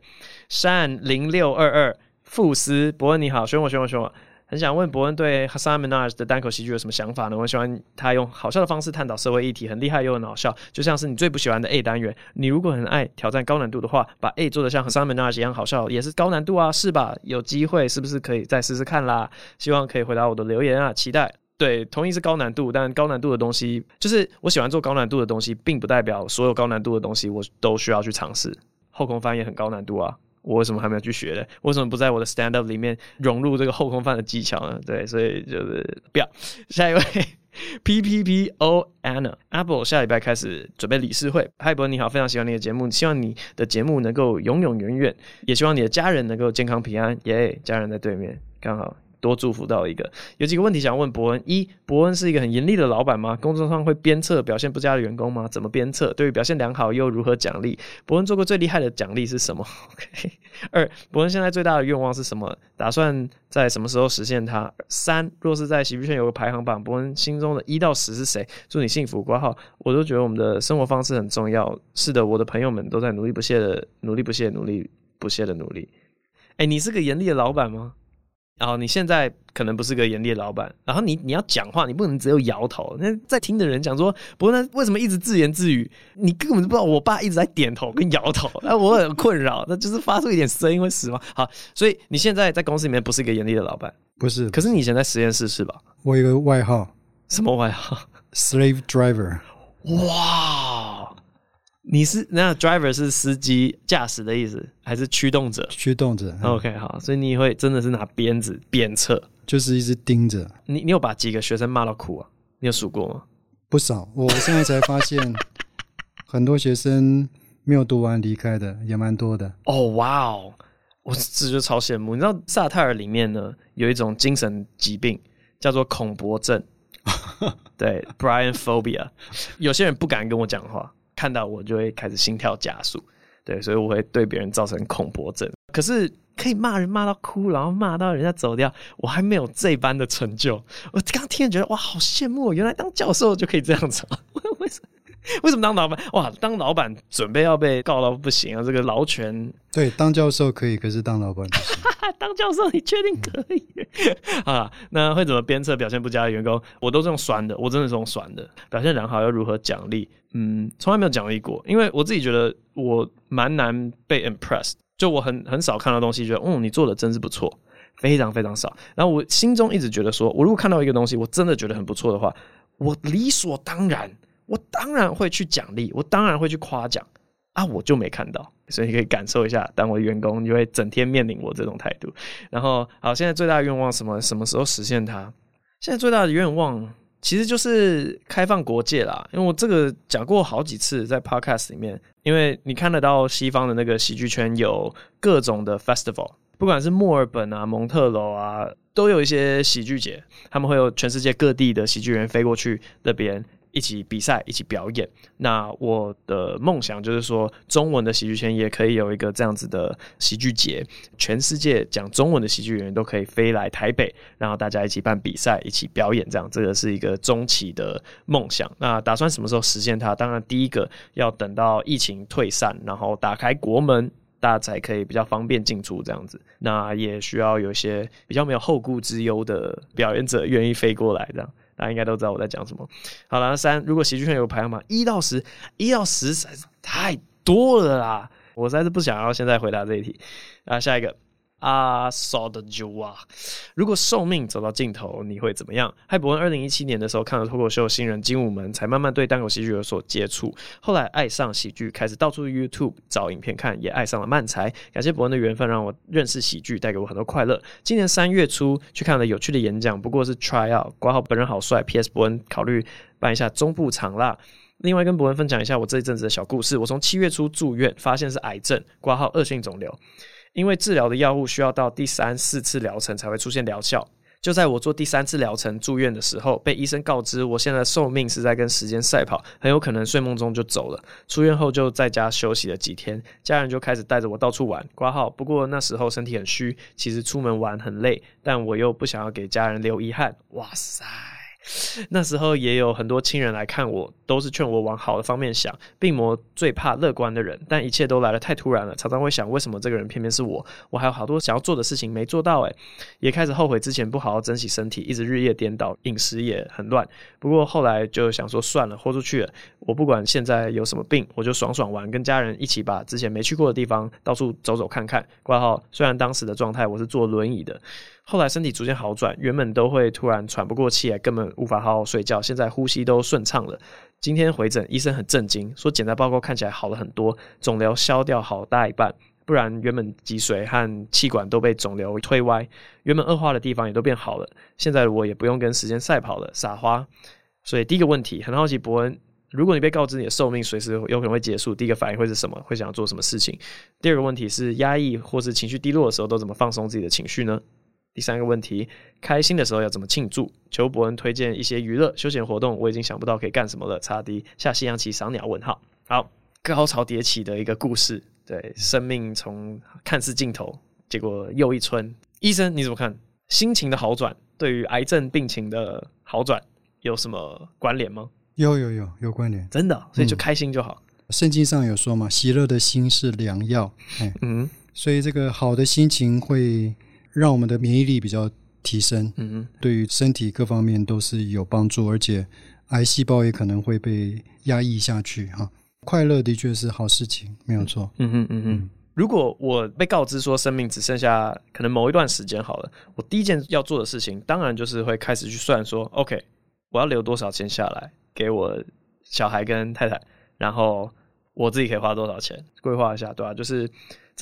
善零六二二富斯伯恩你好，选我选我选我，很想问伯恩对 Hasan Minaj 的单口喜剧有什么想法呢？我喜欢他用好笑的方式探讨社会议题，很厉害又很好笑，就像是你最不喜欢的 A 单元。你如果很爱挑战高难度的话，把 A 做的像 Hasan Minaj 一样好笑，也是高难度啊，是吧？有机会是不是可以再试试看啦？希望可以回答我的留言啊，期待。对，同意是高难度，但高难度的东西，就是我喜欢做高难度的东西，并不代表所有高难度的东西我都需要去尝试。后空翻也很高难度啊，我为什么还没有去学呢？为什么不在我的 stand up 里面融入这个后空翻的技巧呢？对，所以就是不要。下一位，P P P O Anna Apple 下礼拜开始准备理事会。嗨，伯你好，非常喜欢你的节目，希望你的节目能够永永远远，也希望你的家人能够健康平安。耶、家人在对面，刚好。多祝福到一个，有几个问题想问伯恩：一，伯恩是一个很严厉的老板吗？工作上会鞭策表现不佳的员工吗？怎么鞭策？对于表现良好又如何奖励？伯恩做过最厉害的奖励是什么？[laughs] OK。二，伯恩现在最大的愿望是什么？打算在什么时候实现它？三，若是在喜剧圈有个排行榜，伯恩心中的一到十是谁？祝你幸福，括号。我都觉得我们的生活方式很重要。是的，我的朋友们都在努力不懈的努力不懈努力不懈的努力。哎、你是个严厉的老板吗？然后你现在可能不是个严厉的老板，然后你你要讲话，你不能只有摇头。那在听的人讲说，不过那为什么一直自言自语？你根本就不知道，我爸一直在点头跟摇头，那我很困扰。那就是发出一点声音会死吗？好，所以你现在在公司里面不是一个严厉的老板，不是。可是你以前在实验室是吧？我有个外号，什么外号？Slave Driver。哇！你是那 driver 是司机驾驶的意思，还是驱动者？驱动者。OK，好，所以你会真的是拿鞭子鞭策，就是一直盯着。你你有把几个学生骂到哭啊？你有数过吗？不少，我现在才发现，[laughs] 很多学生没有读完离开的也蛮多的。哦，哇哦，我这就超羡慕。你知道萨泰尔里面呢有一种精神疾病叫做恐博症，[laughs] 对，Brian Phobia，有些人不敢跟我讲话。看到我就会开始心跳加速，对，所以我会对别人造成恐怖症。可是可以骂人骂到哭，然后骂到人家走掉，我还没有这般的成就。我刚听觉得哇，好羡慕！原来当教授就可以这样子，[laughs] 为什么？[laughs] 为什么当老板？哇，当老板准备要被告到不行啊！这个劳权。对，当教授可以，可是当老板不行。[laughs] 当教授你确定可以？[laughs] 啊，那会怎么鞭策表现不佳的员工？我都是用酸的，我真的是用酸的。表现良好要如何奖励？嗯，从来没有奖励过，因为我自己觉得我蛮难被 impressed，就我很很少看到东西，觉得嗯，你做的真是不错，非常非常少。然后我心中一直觉得说，我如果看到一个东西，我真的觉得很不错的话，我理所当然，我当然会去奖励，我当然会去夸奖。啊，我就没看到，所以你可以感受一下，当我的员工，你会整天面临我这种态度。然后，好，现在最大的愿望什么？什么时候实现它？现在最大的愿望其实就是开放国界啦。因为我这个讲过好几次在 podcast 里面，因为你看得到西方的那个喜剧圈有各种的 festival。不管是墨尔本啊、蒙特娄啊，都有一些喜剧节，他们会有全世界各地的喜剧人飞过去那边一起比赛、一起表演。那我的梦想就是说，中文的喜剧圈也可以有一个这样子的喜剧节，全世界讲中文的喜剧演员都可以飞来台北，然后大家一起办比赛、一起表演，这样这个是一个中期的梦想。那打算什么时候实现它？当然，第一个要等到疫情退散，然后打开国门。大家才可以比较方便进出这样子，那也需要有一些比较没有后顾之忧的表演者愿意飞过来，这样大家应该都知道我在讲什么。好了，三，如果喜剧圈有排行榜，一到十，一到十实在是太多了啦，我实在是不想要现在回答这一题。啊，下一个。啊，saw the joy 啊！如果寿命走到尽头，你会怎么样？嗨，博恩，二零一七年的时候看了脱口秀新人精武门，才慢慢对单口喜剧有所接触。后来爱上喜剧，开始到处 YouTube 找影片看，也爱上了漫才。感谢博恩的缘分，让我认识喜剧，带给我很多快乐。今年三月初去看了有趣的演讲，不过是 try out。括号本人好帅，PS 博恩考虑办一下中部场啦。另外跟博恩分享一下我这一阵子的小故事。我从七月初住院，发现是癌症，挂号恶性肿瘤。因为治疗的药物需要到第三四次疗程才会出现疗效，就在我做第三次疗程住院的时候，被医生告知我现在寿命是在跟时间赛跑，很有可能睡梦中就走了。出院后就在家休息了几天，家人就开始带着我到处玩挂号。不过那时候身体很虚，其实出门玩很累，但我又不想要给家人留遗憾。哇塞！[laughs] 那时候也有很多亲人来看我，都是劝我往好的方面想。病魔最怕乐观的人，但一切都来得太突然了，常常会想，为什么这个人偏偏是我？我还有好多想要做的事情没做到，诶，也开始后悔之前不好好珍惜身体，一直日夜颠倒，饮食也很乱。不过后来就想说算了，豁出去了。我不管现在有什么病，我就爽爽玩，跟家人一起把之前没去过的地方到处走走看看。挂号，虽然当时的状态我是坐轮椅的。后来身体逐渐好转，原本都会突然喘不过气来，根本无法好好睡觉。现在呼吸都顺畅了。今天回诊，医生很震惊，说检查报告看起来好了很多，肿瘤消掉好大一半，不然原本脊髓和气管都被肿瘤推歪，原本恶化的地方也都变好了。现在我也不用跟时间赛跑了，撒花。所以第一个问题，很好奇伯恩，如果你被告知你的寿命随时有可能会结束，第一个反应会是什么？会想要做什么事情？第二个问题是压抑或是情绪低落的时候，都怎么放松自己的情绪呢？第三个问题，开心的时候要怎么庆祝？求伯恩推荐一些娱乐休闲活动，我已经想不到可以干什么了。差低下西洋棋赏鸟问号。好，高潮迭起的一个故事，对，生命从看似尽头，结果又一春。医生你怎么看？心情的好转对于癌症病情的好转有什么关联吗？有有有有关联，真的，所以就开心就好。嗯，圣经上有说嘛，喜乐的心是良药。嗯，所以这个好的心情会。让我们的免疫力比较提升，嗯嗯，对于身体各方面都是有帮助，而且癌细胞也可能会被压抑下去哈。快乐的确是好事情，没有错。嗯嗯嗯嗯。如果我被告知说生命只剩下可能某一段时间好了，我第一件要做的事情，当然就是会开始去算说，OK，我要留多少钱下来给我小孩跟太太，然后我自己可以花多少钱，规划一下，对吧？就是。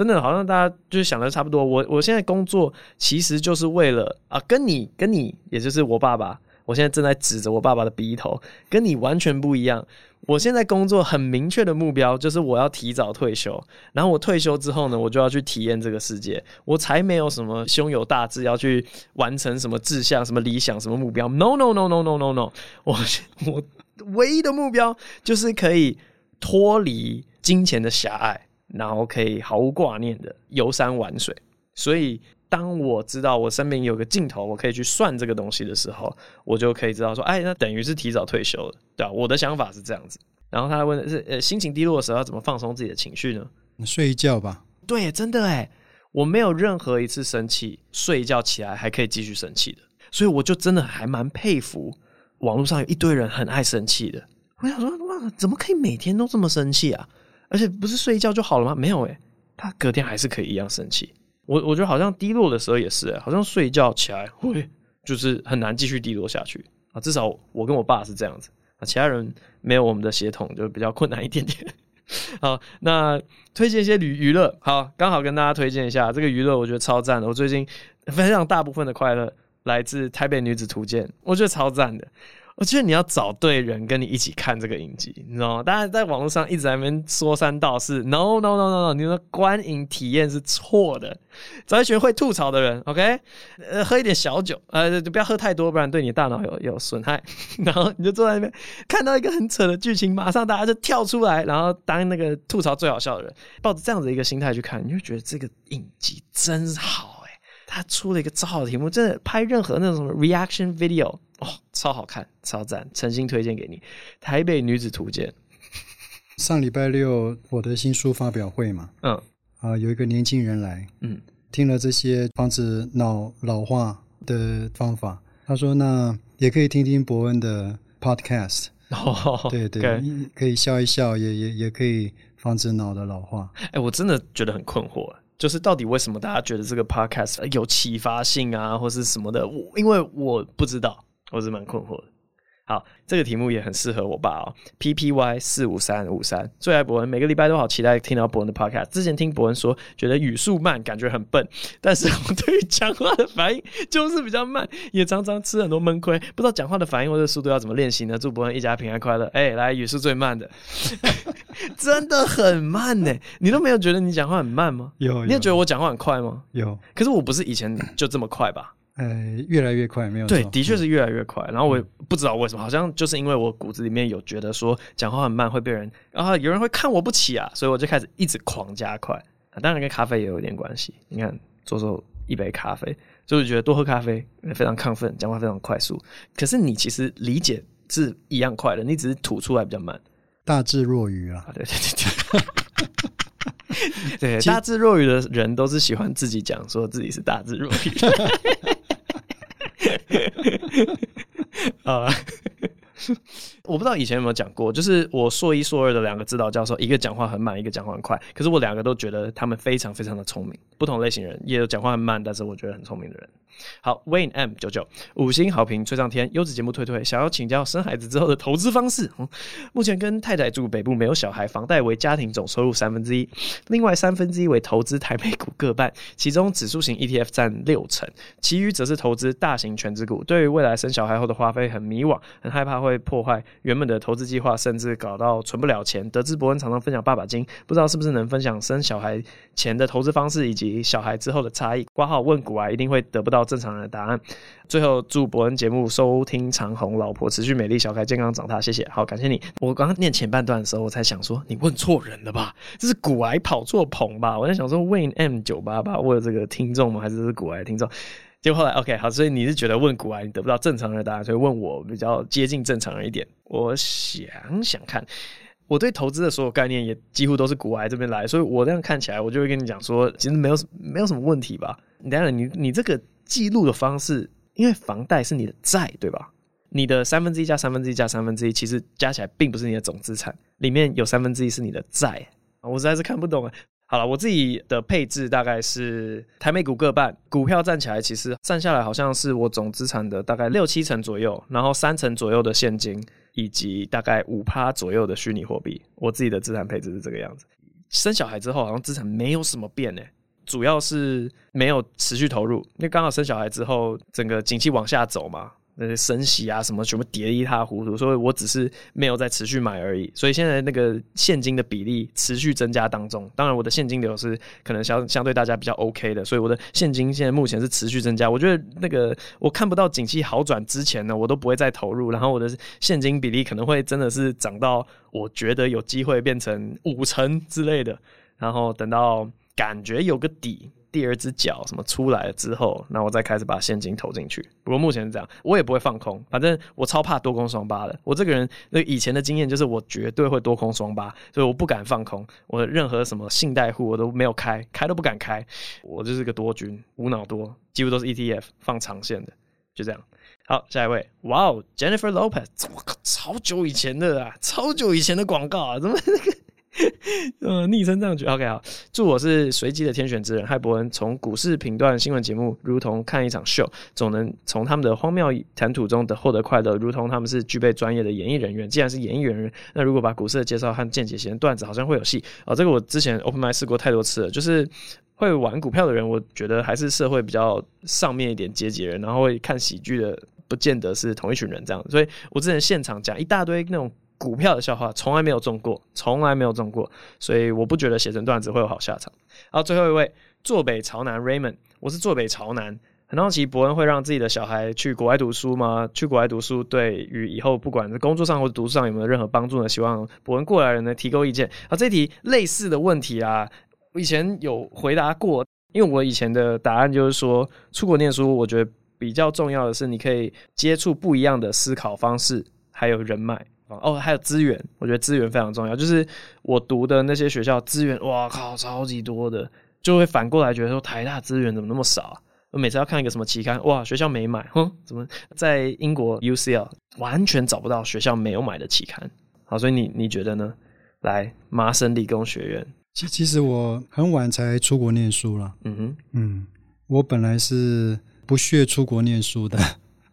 真的好像大家就是想的差不多。我我现在工作其实就是为了啊，跟你跟你，也就是我爸爸，我现在正在指着我爸爸的鼻头，跟你完全不一样。我现在工作很明确的目标就是我要提早退休，然后我退休之后呢，我就要去体验这个世界。我才没有什么胸有大志要去完成什么志向、什么理想、什么目标。No no no no no no no，我我唯一的目标就是可以脱离金钱的狭隘。然后可以毫无挂念的游山玩水，所以当我知道我身边有个镜头，我可以去算这个东西的时候，我就可以知道说，哎，那等于是提早退休了，对吧？我的想法是这样子。然后他问的是，呃，心情低落的时候要怎么放松自己的情绪呢？睡一觉吧。对，真的哎，我没有任何一次生气，睡一觉起来还可以继续生气的，所以我就真的还蛮佩服网络上有一堆人很爱生气的。我想说，哇，怎么可以每天都这么生气啊？而且不是睡一觉就好了吗？没有诶，他隔天还是可以一样生气。我我觉得好像低落的时候也是，好像睡一觉起来会就是很难继续低落下去啊。至少我跟我爸是这样子啊，其他人没有我们的协同就比较困难一点点。[laughs] 好，那推荐一些娱娱乐，好，刚好跟大家推荐一下这个娱乐，我觉得超赞的。我最近非常大部分的快乐来自《台北女子图鉴》，我觉得超赞的。我觉得你要找对人跟你一起看这个影集，你知道吗？大家在网络上一直在那边说三道四，no no no no no，你说观影体验是错的。找一群会吐槽的人，OK？呃，喝一点小酒，呃，就不要喝太多，不然对你大脑有有损害。[laughs] 然后你就坐在那边，看到一个很扯的剧情，马上大家就跳出来，然后当那个吐槽最好笑的人，抱着这样子一个心态去看，你就觉得这个影集真好。他出了一个超好的题目，真的拍任何那种 reaction video 哦，超好看，超赞，诚心推荐给你。台北女子图鉴。[laughs] 上礼拜六我的新书发表会嘛，嗯，啊，有一个年轻人来，嗯，听了这些防止脑老化的方法，他说那也可以听听伯恩的 podcast，[laughs] 哦，对对，可以笑一笑，也也也可以防止脑的老化。哎，我真的觉得很困惑。就是到底为什么大家觉得这个 podcast 有启发性啊，或是什么的？我因为我不知道，我是蛮困惑的。好，这个题目也很适合我爸哦。P P Y 四五三五三，最爱博恩，每个礼拜都好期待听到博恩的 podcast。之前听博恩说，觉得语速慢，感觉很笨，但是我对于讲话的反应就是比较慢，也常常吃很多闷亏。不知道讲话的反应或者速度要怎么练习呢？祝博恩一家平安快乐。哎、欸，来语速最慢的，真的很慢呢。你都没有觉得你讲话很慢吗？有，有，你有觉得我讲话很快吗？有。可是我不是以前就这么快吧？呃，越来越快，没有错。对，的确是越来越快。然后我也不知道为什么，好像就是因为我骨子里面有觉得说讲话很慢会被人，然后有人会看我不起啊，所以我就开始一直狂加快。当然跟咖啡也有一点关系。你看，做做一杯咖啡，就是觉得多喝咖啡非常亢奋，讲话非常快速。可是你其实理解是一样快的，你只是吐出来比较慢。大智若愚啊！对对对对，[laughs] 对，大智若愚的人都是喜欢自己讲，说自己是大智若愚。[laughs] [laughs] [laughs] [laughs] 啊，我不知道以前有没有讲过，就是我硕一、硕二的两个指导教授，一个讲话很慢，一个讲话很快。可是我两个都觉得他们非常非常的聪明，不同类型人，也有讲话很慢，但是我觉得很聪明的人。好，Wayne M 九九五星好评吹上天，优质节目推推，想要请教生孩子之后的投资方式。目前跟太太住北部，没有小孩，房贷为家庭总收入三分之一，另外三分之一为投资台北股各半，其中指数型 ETF 占六成，其余则是投资大型权值股。对于未来生小孩后的花费很迷惘，很害怕会破坏原本的投资计划，甚至搞到存不了钱。得知博恩常常分享爸爸经，不知道是不是能分享生小孩前的投资方式以及小孩之后的差异。挂号问股癌一定会得不到。正常人的答案。最后，祝博恩节目收听长虹，老婆持续美丽，小孩健康长大。谢谢，好，感谢你。我刚刚念前半段的时候，我才想说，你问错人了吧？这是股癌跑错棚吧？我在想说，Win M 九八八问这个听众吗？还是这是股癌听众？结果后来，OK，好，所以你是觉得问股癌你得不到正常人的答案，所以问我比较接近正常人一点。我想想看，我对投资的所有概念也几乎都是股癌这边来，所以我这样看起来，我就会跟你讲说，其实没有没有什么问题吧？你等下，你你这个。记录的方式，因为房贷是你的债，对吧？你的三分之一加三分之一加三分之一，其实加起来并不是你的总资产，里面有三分之一是你的债。我实在是看不懂啊。好了，我自己的配置大概是台美股各半，股票占起来其实算下来好像是我总资产的大概六七成左右，然后三成左右的现金，以及大概五趴左右的虚拟货币。我自己的资产配置是这个样子。生小孩之后，好像资产没有什么变呢、主要是没有持续投入，因为刚好生小孩之后，整个景气往下走嘛，那些升息啊什么全部跌得一塌糊涂，所以我只是没有再持续买而已。所以现在那个现金的比例持续增加当中，当然我的现金流是可能相相对大家比较 OK 的，所以我的现金现在目前是持续增加。我觉得那个我看不到景气好转之前呢，我都不会再投入，然后我的现金比例可能会真的是涨到我觉得有机会变成五成之类的，然后等到。感觉有个底，第二只脚什么出来了之后，那我再开始把现金投进去。不过目前是这样，我也不会放空，反正我超怕多空双八的。我这个人那以前的经验就是，我绝对会多空双八，所以我不敢放空。我任何什么信贷户我都没有开，开都不敢开。我就是个多军，无脑多，几乎都是 ETF 放长线的，就这样。好，下一位，哇哦，Jennifer Lopez，我靠，超久以前的啊，超久以前的广告啊，怎么那个？呃，[laughs] 昵称这样举，OK 好。祝我是随机的天选之人，嗨博恩。从股市评断新闻节目，如同看一场秀，总能从他们的荒谬谈吐中的获得快乐，如同他们是具备专业的演艺人员。既然是演艺人员，那如果把股市的介绍和见解写成段子，好像会有戏哦。这个我之前 Open m i 试过太多次了，就是会玩股票的人，我觉得还是社会比较上面一点阶级人，然后会看喜剧的，不见得是同一群人这样。所以我之前现场讲一大堆那种。股票的笑话从来没有中过，从来没有中过，所以我不觉得写成段子会有好下场。好，最后一位坐北朝南 Raymond，我是坐北朝南，很好奇伯恩会让自己的小孩去国外读书吗？去国外读书对于以后不管是工作上或者读书上有没有任何帮助呢？希望伯恩过来人呢提供意见。好，这题类似的问题啊，我以前有回答过，因为我以前的答案就是说，出国念书，我觉得比较重要的是你可以接触不一样的思考方式，还有人脉。哦，还有资源，我觉得资源非常重要。就是我读的那些学校资源，哇靠，超级多的，就会反过来觉得说台大资源怎么那么少啊？我每次要看一个什么期刊，哇，学校没买，哼，怎么在英国 UCL 完全找不到学校没有买的期刊？好，所以你你觉得呢？来，麻省理工学院，其其实我很晚才出国念书了。嗯哼，嗯，我本来是不屑出国念书的，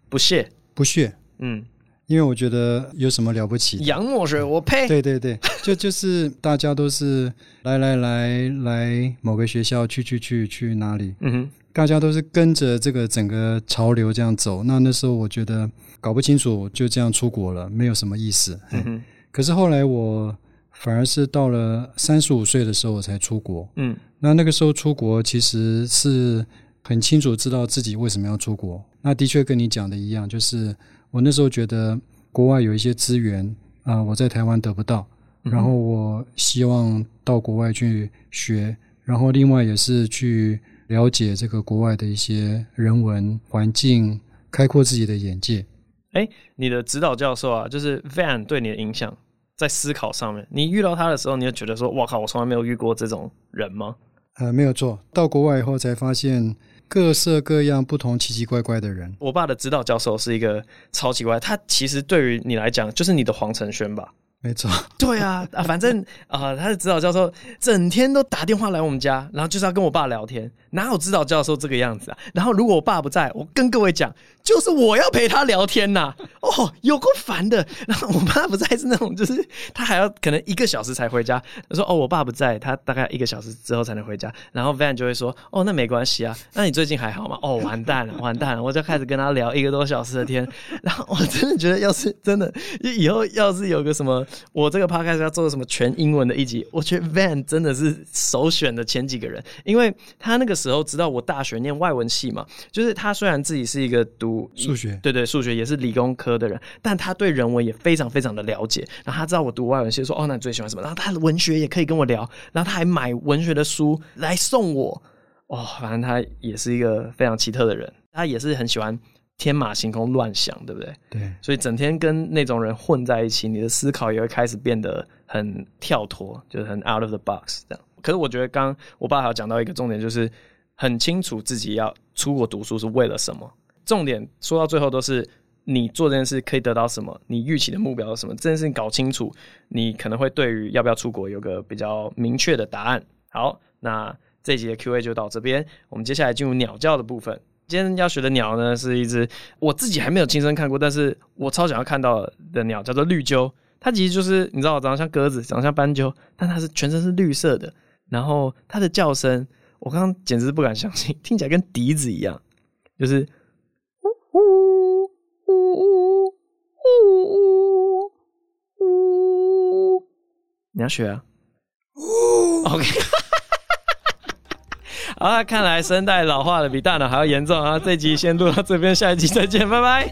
不屑，不屑，嗯。因为我觉得有什么了不起？洋墨水，我呸！对对对，就就是大家都是来来来来某个学校去去去去哪里？嗯哼，大家都是跟着这个整个潮流这样走。那那时候我觉得搞不清楚，就这样出国了，没有什么意思。嗯哼，可是后来我反而是到了三十五岁的时候我才出国。嗯，那那个时候出国其实是很清楚知道自己为什么要出国。那的确跟你讲的一样，就是。我那时候觉得国外有一些资源啊、呃，我在台湾得不到，然后我希望到国外去学，然后另外也是去了解这个国外的一些人文环境，开阔自己的眼界。哎，你的指导教授啊，就是 Van 对你的影响，在思考上面，你遇到他的时候，你就觉得说，哇靠，我从来没有遇过这种人吗？呃，没有错，到国外以后才发现。各色各样、不同奇奇怪怪的人。我爸的指导教授是一个超奇怪，他其实对于你来讲就是你的黄承轩吧？没错，对啊，啊，反正 [laughs] 啊、呃，他的指导教授整天都打电话来我们家，然后就是要跟我爸聊天，哪有指导教授这个样子啊？然后如果我爸不在，我跟各位讲，就是我要陪他聊天呐、哦，有够烦的。然后我爸不在是那种，就是他还要可能一个小时才回家。他说哦，我爸不在，他大概一个小时之后才能回家。然后 Van 就会说哦，那没关系啊，那你最近还好吗？哦，完蛋了，完蛋了，我就开始跟他聊一个多小时的天。然后我真的觉得，要是真的以后要是有个什么。我这个 podcast 要做什么全英文的一集？我觉得 Van 真的是首选的前几个人，因为他那个时候知道我大学念外文系嘛，就是他虽然自己是一个读数学，对对，数学也是理工科的人，但他对人文也非常非常的了解。然后他知道我读外文系，说哦，那你最喜欢什么？然后他的文学也可以跟我聊，然后他还买文学的书来送我。哦，反正他也是一个非常奇特的人，他也是很喜欢。天马行空乱想，对不对？对，所以整天跟那种人混在一起，你的思考也会开始变得很跳脱，就是很 out of the box 这样。可是我觉得刚刚我爸还有讲到一个重点，就是很清楚自己要出国读书是为了什么。重点说到最后都是你做这件事可以得到什么，你预期的目标是什么。这件事情搞清楚，你可能会对于要不要出国有个比较明确的答案。好，那这一集的 Q&A 就到这边，我们接下来进入鸟叫的部分。今天要学的鸟呢，是一只我自己还没有亲身看过，但是我超想要看到的鸟，叫做绿鸠。它其实就是你知道，长得像鸽子，长得像斑鸠，但它是全身是绿色的。然后它的叫声，我刚刚简直不敢相信，听起来跟笛子一样，就是呜呜呜呜呜呜呜。你要学啊？哦，OK。[laughs] 啊，看来声带老化的比大脑还要严重啊！这集先录到这边，下一集再见，拜拜。